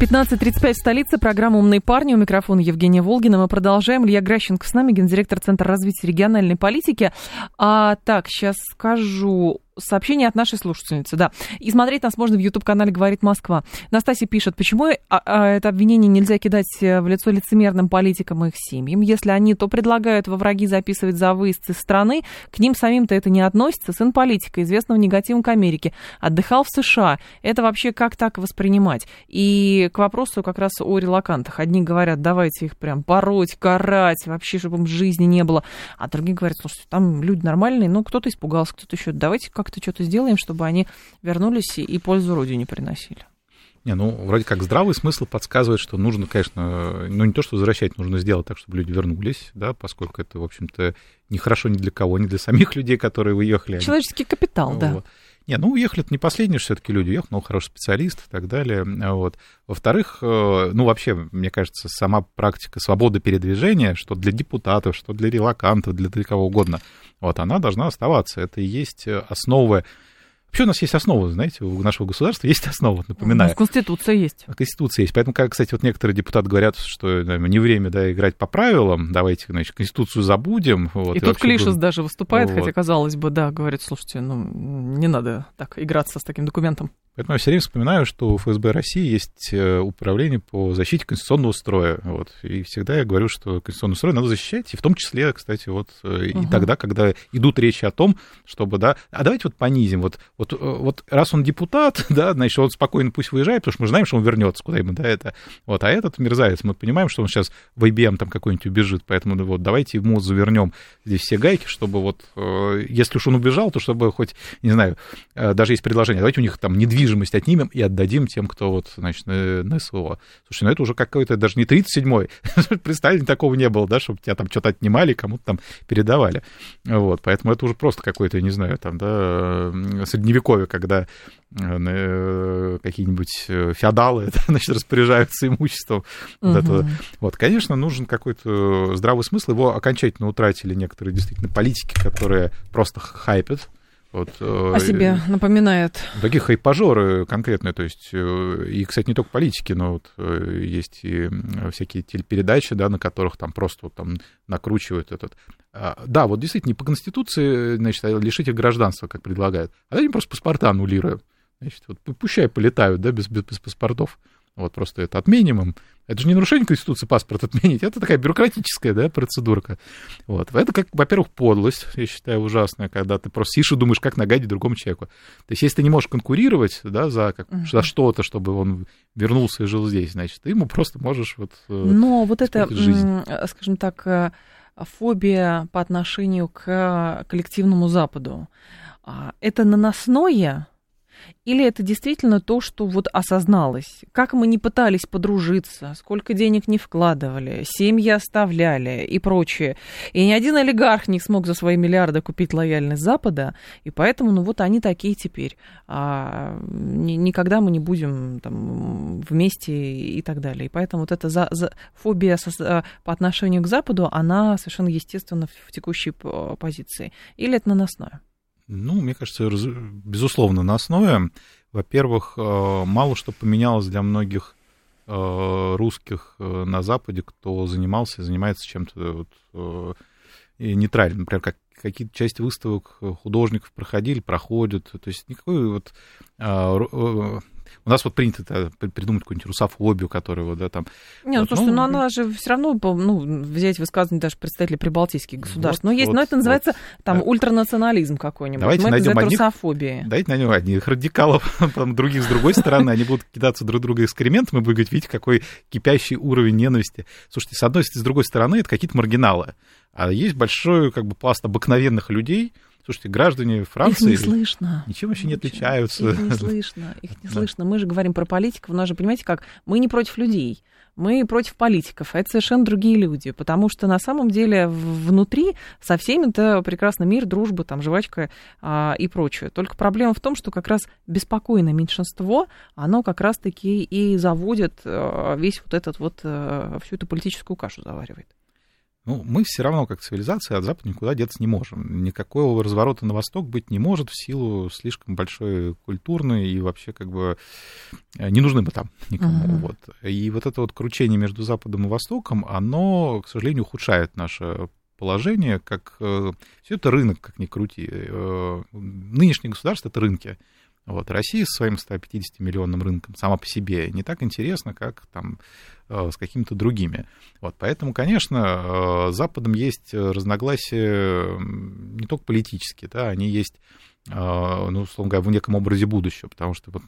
15.35 в столице. Программа «Умные парни». У микрофона Евгения Волгина. Мы продолжаем. Илья Гращенко с нами, гендиректор Центра развития региональной политики. А, так, сейчас скажу сообщение от нашей слушательницы, да. И смотреть нас можно в YouTube-канале «Говорит Москва». Настасья пишет, почему а, а, это обвинение нельзя кидать э, в лицо лицемерным политикам и их семьям? Если они то предлагают во враги записывать за выезд из страны, к ним самим-то это не относится. Сын политика, известного негативом к Америке, отдыхал в США. Это вообще как так воспринимать? И к вопросу как раз о релакантах. Одни говорят, давайте их прям пороть, карать, вообще, чтобы им жизни не было. А другие говорят, слушайте, там люди нормальные, ну, кто-то испугался, кто-то еще, давайте как как-то что-то сделаем, чтобы они вернулись и пользу Родине приносили. Не, ну, вроде как здравый смысл подсказывает, что нужно, конечно, ну, не то, что возвращать, нужно сделать так, чтобы люди вернулись, да, поскольку это, в общем-то, не хорошо ни для кого, ни для самих людей, которые уехали. Человеческий капитал, вот. да. Не, ну, уехали не последние все-таки люди, уехал, ну, хороший специалист и так далее. Вот. Во-вторых, э, ну, вообще, мне кажется, сама практика свободы передвижения, что для депутатов, что для релакантов, для, для кого угодно, вот, она должна оставаться. Это и есть основа Вообще у нас есть основа, знаете, у нашего государства есть основа, напоминаю. Ну, Конституция есть. Конституция есть. Поэтому, как, кстати, вот некоторые депутаты говорят, что наверное, не время да, играть по правилам, давайте, значит, Конституцию забудем. Вот, и, и тут Клишес будем... даже выступает, вот. хотя, казалось бы, да, говорит, слушайте, ну, не надо так играться с таким документом. Поэтому я все время вспоминаю, что у ФСБ России есть э, управление по защите конституционного строя. Вот. И всегда я говорю, что конституционный строй надо защищать, и в том числе, кстати, вот угу. и тогда, когда идут речи о том, чтобы, да, а давайте вот понизим, вот, вот, э, вот раз он депутат, да, значит, он спокойно пусть выезжает, потому что мы знаем, что он вернется, куда ему, да, это, вот, а этот мерзавец, мы понимаем, что он сейчас в IBM там какой-нибудь убежит, поэтому ну, вот давайте ему завернем здесь все гайки, чтобы вот, если уж он убежал, то чтобы хоть, не знаю, даже есть предложение, давайте у них там недвижимость недвижимость отнимем и отдадим тем, кто вот, значит, на, на СВО. Слушай, ну это уже какой-то даже не 37-й. Представили, такого не было, да, чтобы тебя там что-то отнимали, кому-то там передавали. Вот, поэтому это уже просто какой-то, не знаю, там, да, средневековье, когда э, какие-нибудь э, феодалы, значит, распоряжаются имуществом. Угу. Вот, это. вот, конечно, нужен какой-то здравый смысл. Его окончательно утратили некоторые действительно политики, которые просто хайпят вот, э, О себе напоминает. Такие хайпажоры конкретные, то есть, э, и, кстати, не только политики, но вот э, есть и всякие телепередачи, да, на которых там просто вот, там накручивают этот. А, да, вот действительно, не по Конституции, значит, а лишить их гражданства, как предлагают, а давайте просто паспорта аннулируем. Значит, вот пущай полетают, да, без, без, без паспортов. Вот просто это отменим им. Это же не нарушение Конституции паспорт отменить, это такая бюрократическая да, процедурка. Вот. Это, как, во-первых, подлость, я считаю, ужасная, когда ты просто сидишь и думаешь, как нагадить другому человеку. То есть, если ты не можешь конкурировать да, за, как, uh-huh. за что-то, чтобы он вернулся и жил здесь, значит, ты ему просто можешь вот э, Но вот это, жизнь. скажем так, э, фобия по отношению к коллективному Западу, а, это наносное или это действительно то, что вот осозналось? Как мы не пытались подружиться, сколько денег не вкладывали, семьи оставляли и прочее. И ни один олигарх не смог за свои миллиарды купить лояльность Запада, и поэтому, ну вот они такие теперь. А, ни, никогда мы не будем там, вместе и так далее. И поэтому вот эта за, за, фобия со, а, по отношению к Западу, она совершенно естественно в текущей позиции. Или это наносное? Ну, мне кажется, безусловно, на основе. Во-первых, э, мало что поменялось для многих э, русских э, на Западе, кто занимался, занимается чем-то вот, нейтральным. Например, как какие-то части выставок художников проходили, проходят. То есть никакой вот у нас вот принято это, придумать какую-нибудь русофобию, которая вот, да, там... Не, ну, вот, слушайте, ну, но она же все равно, ну, взять высказывание даже представителей прибалтийских государств. Вот, но есть, вот, но это называется вот, там да. ультранационализм какой-нибудь. Давайте Мы найдем это одних, русофобией. Давайте найдем одних радикалов, там, других с другой стороны, они будут кидаться друг друга экскрементом и будут говорить, видите, какой кипящий уровень ненависти. Слушайте, с одной, с другой стороны, это какие-то маргиналы. А есть большой как бы пласт обыкновенных людей, Слушайте, граждане Франции... Их не слышно. Ничем вообще не отличаются. Их не слышно, их не слышно. Мы же говорим про политиков, у нас же, понимаете, как, мы не против людей мы против политиков, это совершенно другие люди, потому что на самом деле внутри со всеми это прекрасный мир, дружба, там, жвачка а, и прочее. Только проблема в том, что как раз беспокойное меньшинство, оно как раз-таки и заводит а, весь вот этот вот, а, всю эту политическую кашу заваривает. Ну, мы все равно, как цивилизация, от Запада никуда деться не можем. Никакого разворота на восток быть не может в силу слишком большой культурной и вообще как бы э, не нужны бы там никому. Uh-huh. Вот. И вот это вот кручение между Западом и Востоком, оно, к сожалению, ухудшает наше положение, как э, все это рынок, как ни крути. Э, нынешнее государство это рынки. Вот, Россия со своим 150-миллионным рынком сама по себе не так интересна, как там э, с какими-то другими. Вот, поэтому, конечно, э, с Западом есть разногласия не только политические, да, они есть а, ну, условно говоря, в неком образе будущего, потому что вот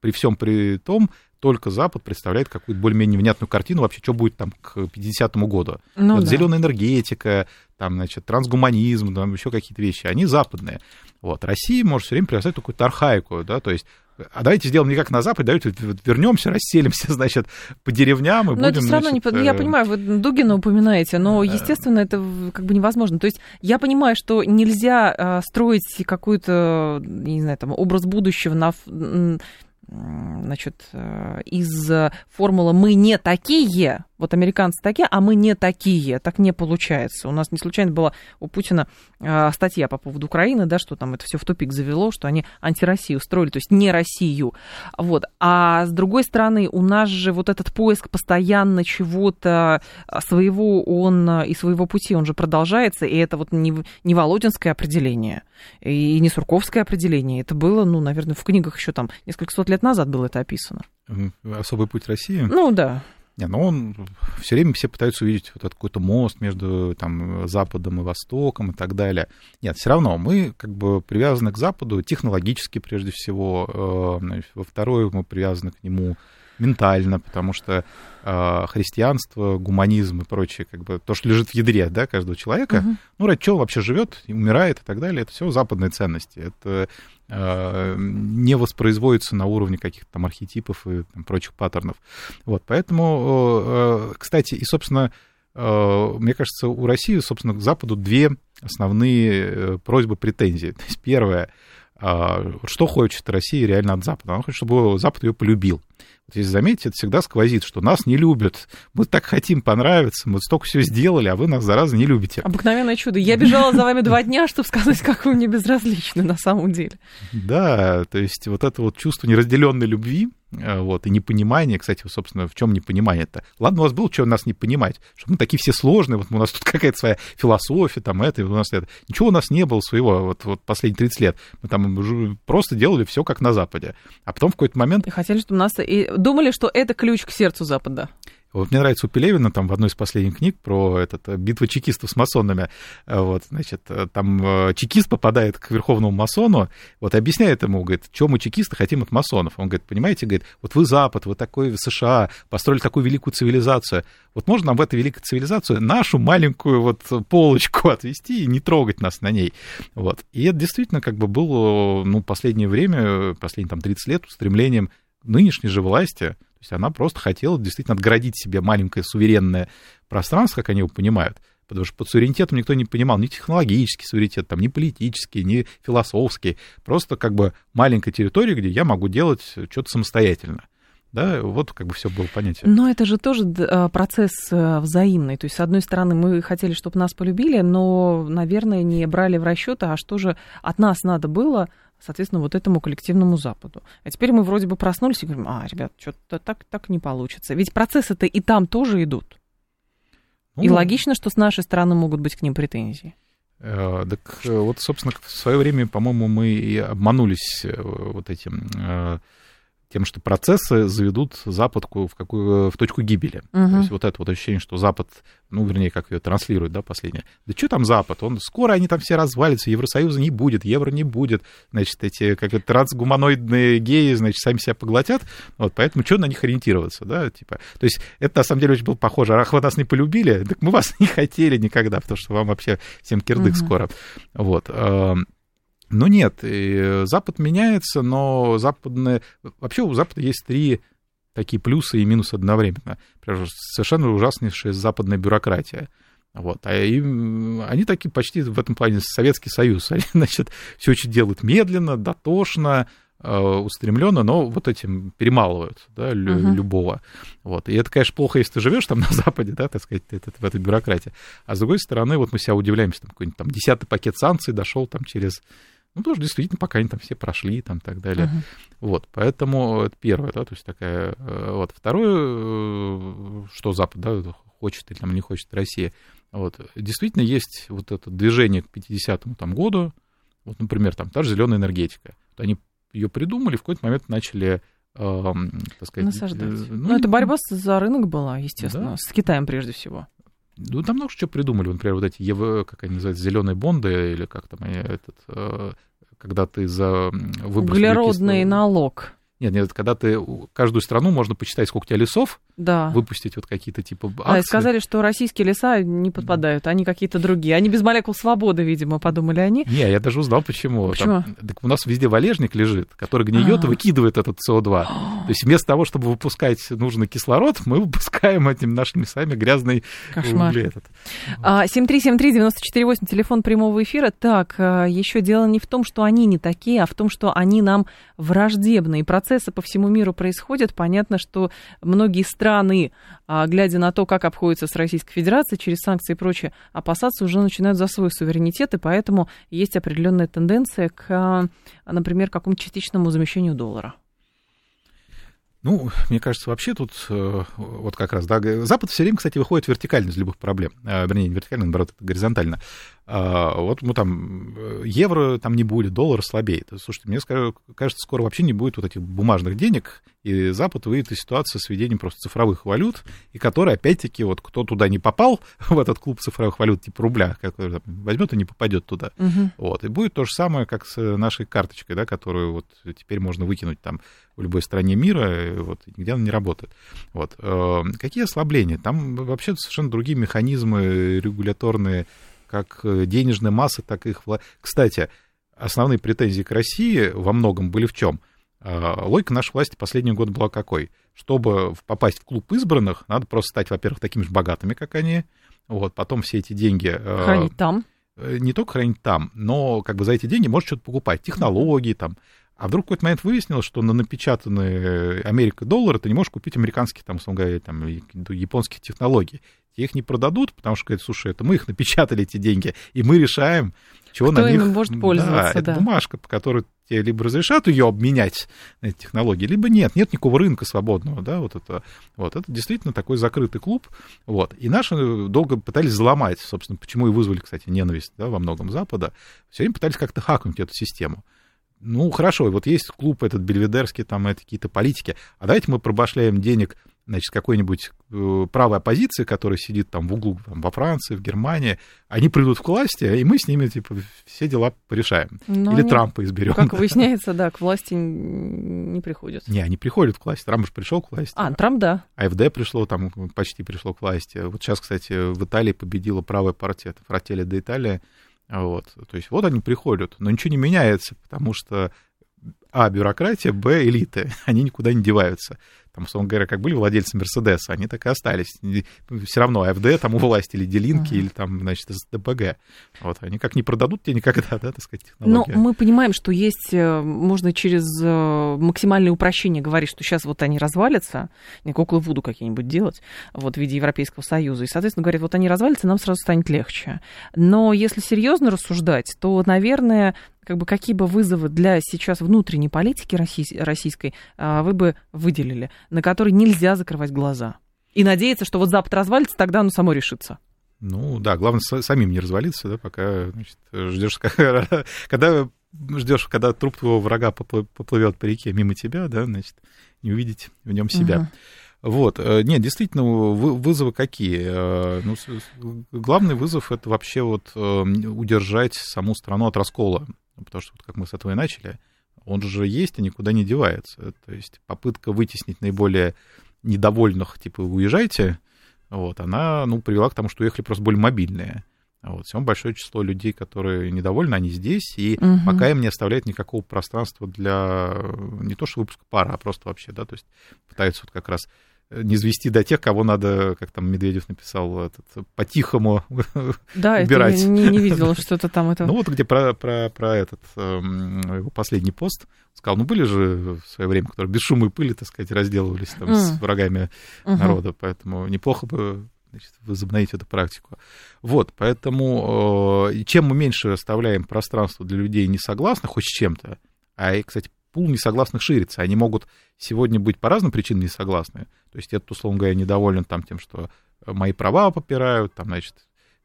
при всем при том, только Запад представляет какую-то более-менее внятную картину вообще, что будет там к 50-му году. Ну, вот да. Зеленая энергетика, там, значит, трансгуманизм, там еще какие-то вещи, они западные. Вот. Россия может все время представлять какую-то архаику, да, то есть а давайте сделаем не как на Западе, давайте вернемся, расселимся, значит, по деревням и но будем... это все равно значит, не... Я э, понимаю, вы Дугина упоминаете, но, естественно, это как бы невозможно. То есть я понимаю, что нельзя а, строить какой-то, не знаю, там, образ будущего на значит, э, из формулы «мы не такие», вот американцы такие, а мы не такие. Так не получается. У нас не случайно была у Путина э, статья по поводу Украины, да, что там это все в тупик завело, что они антироссию строили, то есть не Россию. Вот. А с другой стороны, у нас же вот этот поиск постоянно чего-то своего, он и своего пути, он же продолжается, и это вот не, не Володинское определение, и не Сурковское определение. Это было, ну, наверное, в книгах еще там несколько сот лет назад было это описано. Особый путь России? Ну, да. Ну он все время все пытаются увидеть вот этот какой-то мост между там, Западом и Востоком и так далее. Нет, все равно мы как бы привязаны к Западу технологически прежде всего. Э, во второе мы привязаны к нему ментально, потому что э, христианство, гуманизм и прочее, как бы то, что лежит в ядре да, каждого человека, uh-huh. ну, ради чего вообще живет, умирает и так далее, это все западные ценности. Это э, не воспроизводится на уровне каких-то там архетипов и там, прочих паттернов. Вот, поэтому, э, кстати, и, собственно, э, мне кажется, у России, собственно, к Западу две основные э, просьбы, претензии. То есть первое, э, что хочет Россия реально от Запада? Она хочет, чтобы Запад ее полюбил. Здесь, заметьте, это всегда сквозит, что нас не любят. Мы так хотим понравиться, мы столько все сделали, а вы нас, зараза, не любите. Обыкновенное чудо. Я бежала за вами два дня, чтобы сказать, как вы мне безразличны на самом деле. Да, то есть вот это вот чувство неразделенной любви, Э, вот, и непонимание, кстати, собственно, в чем непонимание-то? Ладно, у вас было, что нас не понимать, что мы такие все сложные, вот у нас тут какая-то своя философия, там это, у нас это. Ничего у нас не было своего вот, вот последние 30 лет. Мы там просто делали все как на Западе. А потом в какой-то момент... И хотели, чтобы нас... И думали, что это ключ к сердцу Запада. Вот мне нравится у Пелевина там в одной из последних книг про этот, э, битву чекистов с масонами. Э, вот, значит, э, там чекист попадает к верховному масону, вот, и объясняет ему, говорит, что мы чекисты хотим от масонов. Он говорит, понимаете, говорит, вот вы Запад, вы такой США, построили такую великую цивилизацию. Вот можно нам в эту великую цивилизацию нашу маленькую вот полочку отвести и не трогать нас на ней. Вот. И это действительно как бы было, ну, последнее время, последние там 30 лет устремлением нынешней же власти, то есть она просто хотела действительно отгородить себе маленькое суверенное пространство, как они его понимают. Потому что под суверенитетом никто не понимал ни технологический суверенитет, там, ни политический, ни философский. Просто как бы маленькая территория, где я могу делать что-то самостоятельно. Да, вот как бы все было понятие. Но это же тоже а, процесс э, взаимный. То есть, с одной стороны, мы хотели, чтобы нас полюбили, но, наверное, не брали в расчет, а что же от нас надо было соответственно, вот этому коллективному Западу. А теперь мы вроде бы проснулись и говорим, а, ребят, что-то так, так не получится. Ведь процессы-то и там тоже идут. Ну, и логично, что с нашей стороны могут быть к ним претензии. Э, так э, вот, собственно, в свое время, по-моему, мы и обманулись э, вот этим тем, что процессы заведут Запад в, какую, в точку гибели. Угу. То есть вот это вот ощущение, что Запад, ну, вернее, как ее транслирует, да, последнее. Да что там Запад? Он, скоро они там все развалятся, Евросоюза не будет, евро не будет, значит, эти как это, трансгуманоидные геи, значит, сами себя поглотят, вот, поэтому что на них ориентироваться, да, типа. То есть это, на самом деле, очень было похоже. Ах, вы нас не полюбили, так мы вас не хотели никогда, потому что вам вообще всем кирдык угу. скоро. Вот. Ну нет, Запад меняется, но западные... Вообще у Запада есть три такие плюсы и минусы одновременно. Например, совершенно ужаснейшая западная бюрократия. Вот. А им, они такие почти в этом плане Советский Союз. Они, значит, все очень делают медленно, дотошно, э, устремленно, но вот этим перемалывают да, лю- uh-huh. любого. Вот. И это, конечно, плохо, если ты живешь там на Западе, да, так сказать, это, в этой бюрократии. А с другой стороны, вот мы себя удивляемся, там какой-нибудь там десятый пакет санкций дошел там через ну, тоже действительно, пока они там все прошли, там, и так далее. Uh-huh. Вот, поэтому это первое, да, то есть такая... Э, вот, второе, э, что Запад, да, хочет или там не хочет Россия, вот, действительно есть вот это движение к 50-му там году, вот, например, там та же зеленая энергетика. Вот они ее придумали, в какой-то момент начали э, так сказать... Насаждать. Э, ну, ну, это борьба за рынок была, естественно, да? с Китаем прежде всего. Ну, там много чего придумали. Например, вот эти ЕВ, как они называются, зеленые бонды, или как там, этот, э, когда ты за выброс... Углеродный налог. Нет, нет, когда ты каждую страну можно посчитать, сколько у тебя лесов, да. выпустить вот какие-то типа акции. Да, и сказали, что российские леса не подпадают, они какие-то другие. Они без молекул свободы, видимо, подумали они. Не, я даже узнал, почему. Почему? Там, так у нас везде валежник лежит, который гниет и а. выкидывает этот СО2. То есть вместо того, чтобы выпускать нужный кислород, мы выпускаем этим нашими лесами грязный Кошмар. угле этот. 7373948, а, телефон прямого эфира. Так, а, еще дело не в том, что они не такие, а в том, что они нам враждебны. И процессы по всему миру происходят. Понятно, что многие страны, а, глядя на то, как обходится с Российской Федерацией через санкции и прочее, опасаться уже начинают за свой суверенитет, и поэтому есть определенная тенденция к, а, например, какому-то частичному замещению доллара. Ну, мне кажется, вообще тут э, вот как раз, да, Запад все время, кстати, выходит вертикально из любых проблем. Э, вернее, не вертикально, наоборот, горизонтально. А, вот ну там э, евро там не будет, доллар слабеет. Слушайте, мне кажется, скоро вообще не будет вот этих бумажных денег, и Запад выйдет из ситуации с введением просто цифровых валют, и которые, опять-таки, вот кто туда не попал, в этот клуб цифровых валют, типа рубля, который возьмет и не попадет туда. Угу. Вот. И будет то же самое, как с нашей карточкой, да, которую вот теперь можно выкинуть там в любой стране мира, вот, нигде она не работает. Вот. Э, какие ослабления? Там вообще совершенно другие механизмы регуляторные как э, денежной массы, так и их... Кстати, основные претензии к России во многом были в чем? А, логика нашей власти последний год была какой? Чтобы попасть в клуб избранных, надо просто стать, во-первых, такими же богатыми, как они, вот, потом все эти деньги... Э, хранить там. Э, не только хранить там, но как бы за эти деньги можешь что-то покупать, технологии там. А вдруг в какой-то момент выяснилось, что на напечатанные Америкой доллары ты не можешь купить американские, там, условно говоря, там, японских технологий их не продадут, потому что говорят, слушай, это мы их напечатали, эти деньги, и мы решаем, чего Кто на них... может пользоваться, да, да. это бумажка, по которой тебе либо разрешат ее обменять на эти технологии, либо нет, нет никакого рынка свободного, да, вот это, вот это действительно такой закрытый клуб, вот, и наши долго пытались взломать, собственно, почему и вызвали, кстати, ненависть, да, во многом Запада, все время пытались как-то хакнуть эту систему. Ну, хорошо, вот есть клуб этот бельведерский, там, это какие-то политики, а давайте мы пробашляем денег значит, какой-нибудь э, правой оппозиции, которая сидит там в углу там, во Франции, в Германии, они придут к власти, и мы с ними, типа, все дела порешаем. Но Или они, Трампа изберем. Как выясняется, да, к власти не приходят. Не, они приходят к власти. Трамп же пришел к власти. А, Трамп, да. АФД пришло, там почти пришло к власти. Вот сейчас, кстати, в Италии победила правая партия, это Фрателли де Италия. Вот. То есть вот они приходят, но ничего не меняется, потому что а, бюрократия, б, элиты. Они никуда не деваются. Там, условно говоря, как были владельцы Мерседеса, они так и остались. Все равно АФД там у власти или Делинки, uh-huh. или там, значит, ДПГ. Вот, они как не продадут тебе никогда, да, так сказать, технологии. Но мы понимаем, что есть, э, можно через э, максимальное упрощение говорить, что сейчас вот они развалятся, не куклы Вуду какие-нибудь делать, вот в виде Европейского Союза, и, соответственно, говорят, вот они развалятся, нам сразу станет легче. Но если серьезно рассуждать, то, наверное, как бы какие бы вызовы для сейчас внутренней политики российской а, вы бы выделили, на которые нельзя закрывать глаза? И надеяться, что вот Запад развалится, тогда оно само решится. Ну да, главное самим не развалиться, да, пока значит, ждешь, когда ждешь, когда труп твоего врага поплывет по реке мимо тебя, да, значит, не увидеть в нем себя. Угу. Вот, э, нет, действительно, вызовы какие? Э, ну, главный вызов это вообще вот э, удержать саму страну от раскола, потому что, как мы с этого и начали, он же есть и никуда не девается. То есть попытка вытеснить наиболее недовольных, типа, уезжайте, вот, она, ну, привела к тому, что уехали просто более мобильные. Вот, всем большое число людей, которые недовольны, они здесь, и угу. пока им не оставляет никакого пространства для не то что выпуска пара, а просто вообще, да, то есть пытаются вот как раз не звести до тех, кого надо, как там Медведев написал, этот, по-тихому да, убирать. Да, не, не видел что-то там. Это... Ну вот где про, про, про этот эм, его последний пост сказал, ну были же в свое время, которые без шума и пыли, так сказать, разделывались там mm. с врагами uh-huh. народа, поэтому неплохо бы значит, возобновить эту практику. Вот, поэтому э, чем мы меньше оставляем пространство для людей несогласных хоть с чем-то, а, кстати, пул несогласных ширится. Они могут сегодня быть по разным причинам несогласны. То есть этот, условно говоря, недоволен там тем, что мои права попирают, там, значит,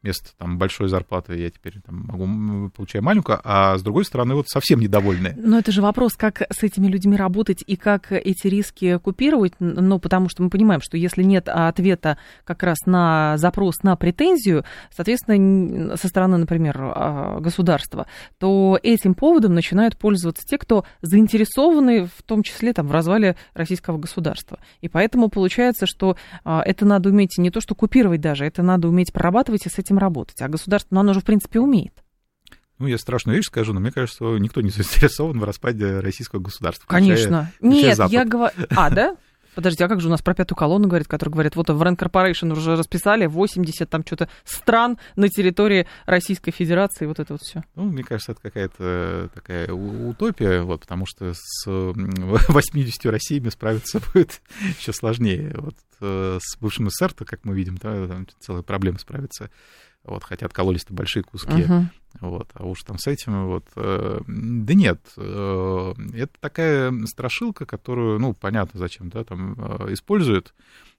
вместо там, большой зарплаты я теперь там, могу получать маленькую, а с другой стороны вот совсем недовольные. Но это же вопрос, как с этими людьми работать и как эти риски купировать, ну, потому что мы понимаем, что если нет ответа как раз на запрос, на претензию, соответственно, со стороны, например, а, государства, то этим поводом начинают пользоваться те, кто заинтересованы в том числе там, в развале российского государства. И поэтому получается, что а, это надо уметь не то, что купировать даже, это надо уметь прорабатывать и с этим этим работать. А государство, ну, оно же, в принципе, умеет. Ну, я страшную вещь скажу, но мне кажется, никто не заинтересован в распаде российского государства. Конечно. Нет, Запад. я говорю... А, да? Подожди, а как же у нас про пятую колонну говорит, который говорит, вот в Rand Corporation уже расписали 80 там что-то стран на территории Российской Федерации, вот это вот все. Ну, мне кажется, это какая-то такая утопия, вот, потому что с 80 Россиями справиться будет еще сложнее. Вот э, с бывшим СССР, как мы видим, да, там целая проблема справиться вот, хотя откололись-то большие куски, uh-huh. вот, а уж там с этим, вот, э, да нет, э, это такая страшилка, которую, ну, понятно, зачем, да, там, э, используют,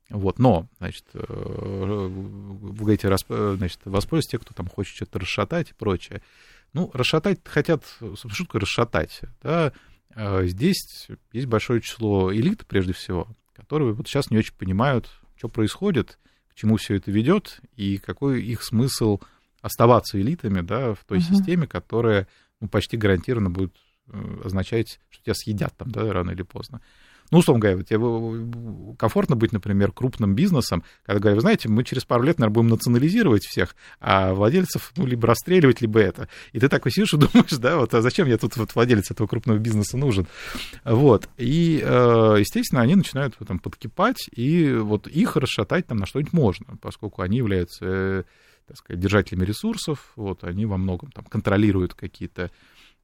вот, но, значит, э, вы говорите, расп... значит, воспользуйтесь те, кто там хочет что-то расшатать и прочее. Ну, расшатать хотят, собственно, шутка расшатать, да, э, здесь есть большое число элит, прежде всего, которые вот сейчас не очень понимают, что происходит, чему все это ведет и какой их смысл оставаться элитами да, в той угу. системе, которая ну, почти гарантированно будет э, означать, что тебя съедят там, да, рано или поздно. Ну, условно говоря, тебе комфортно быть, например, крупным бизнесом, когда говорят, вы знаете, мы через пару лет, наверное, будем национализировать всех, а владельцев, ну, либо расстреливать, либо это. И ты такой сидишь и думаешь, да, вот, а зачем я тут вот владелец этого крупного бизнеса нужен? Вот. И, э, естественно, они начинают там подкипать, и вот их расшатать там на что-нибудь можно, поскольку они являются э, так сказать, держателями ресурсов, вот, они во многом там контролируют какие-то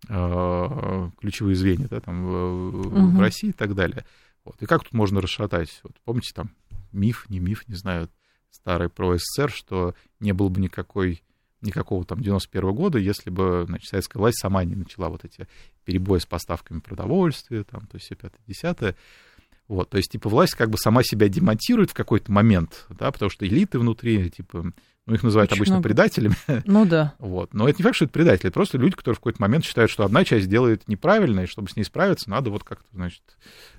ключевые звенья да, там, в, угу. в России и так далее. Вот. И как тут можно расшатать? Вот, помните, там миф, не миф, не знаю, старый про СССР, что не было бы никакой, никакого там 91 -го года, если бы значит, советская власть сама не начала вот эти перебои с поставками продовольствия, там, то есть все пятое, десятое. Вот, то есть, типа, власть как бы сама себя демонтирует в какой-то момент, да, потому что элиты внутри, типа, ну, их называют Очень обычно предателями. Ну да. Вот. Но это не факт, что это предатели, это просто люди, которые в какой-то момент считают, что одна часть делает неправильно, и чтобы с ней справиться, надо вот как-то, значит,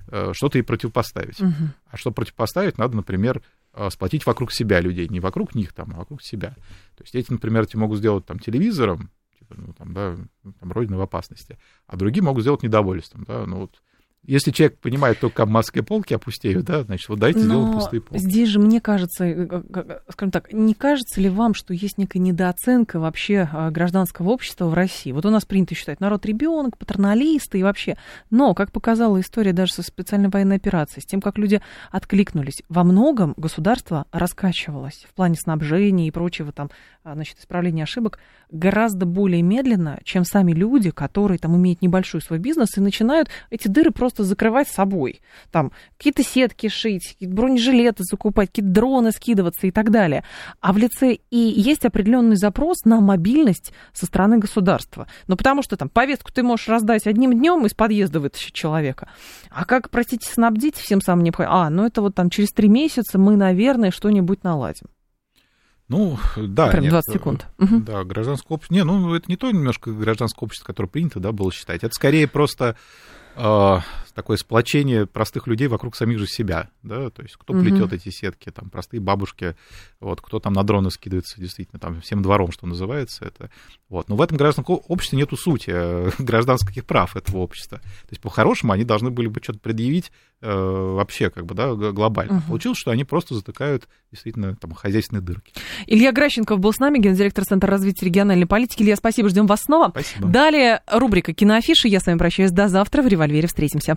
э, что-то ей противопоставить. Угу. А что противопоставить, надо, например, э, сплотить вокруг себя людей, не вокруг них, там, а вокруг себя. То есть эти, например, эти могут сделать там телевизором, типа, ну, там, да, там, родина в опасности, а другие могут сделать недовольством, да, ну, вот если человек понимает только маской полки опустеют, да, значит, вот дайте сделаем пустые полки. Здесь же, мне кажется, э, скажем так, не кажется ли вам, что есть некая недооценка вообще а, гражданского общества в России? Вот у нас принято считать народ ребенок, патерналисты и вообще. Но, как показала история даже со специальной военной операцией, с тем, как люди откликнулись, во многом государство раскачивалось в плане снабжения и прочего там, а, значит, исправления ошибок гораздо более медленно, чем сами люди, которые там имеют небольшой свой бизнес и начинают эти дыры просто просто закрывать собой. Там какие-то сетки шить, какие-то бронежилеты закупать, какие-то дроны скидываться и так далее. А в лице и есть определенный запрос на мобильность со стороны государства. Ну, потому что там повестку ты можешь раздать одним днем из подъезда вытащить человека. А как, простите, снабдить всем самым необходимым? А, ну это вот там через три месяца мы, наверное, что-нибудь наладим. Ну, да. Прям 20 нет, секунд. Да, гражданское общество. Не, ну, это не то немножко гражданское общество, которое принято, да, было считать. Это скорее просто э, такое сплочение простых людей вокруг самих же себя, да, то есть кто угу. плетет эти сетки, там, простые бабушки, вот, кто там на дроны скидывается, действительно, там, всем двором, что называется, это, вот, но в этом гражданском обществе нету сути э, гражданских прав этого общества, то есть по-хорошему они должны были бы что-то предъявить э, вообще, как бы, да, глобально. Угу. Получилось, что они просто затыкают, действительно, там, хозяйственные дырки. Илья Гращенков был с нами, гендиректор Центра развития региональной политики. Илья, спасибо, ждем вас снова. Спасибо. Далее рубрика «Киноафиши». Я с вами прощаюсь до завтра. В «Револьвере» встретимся.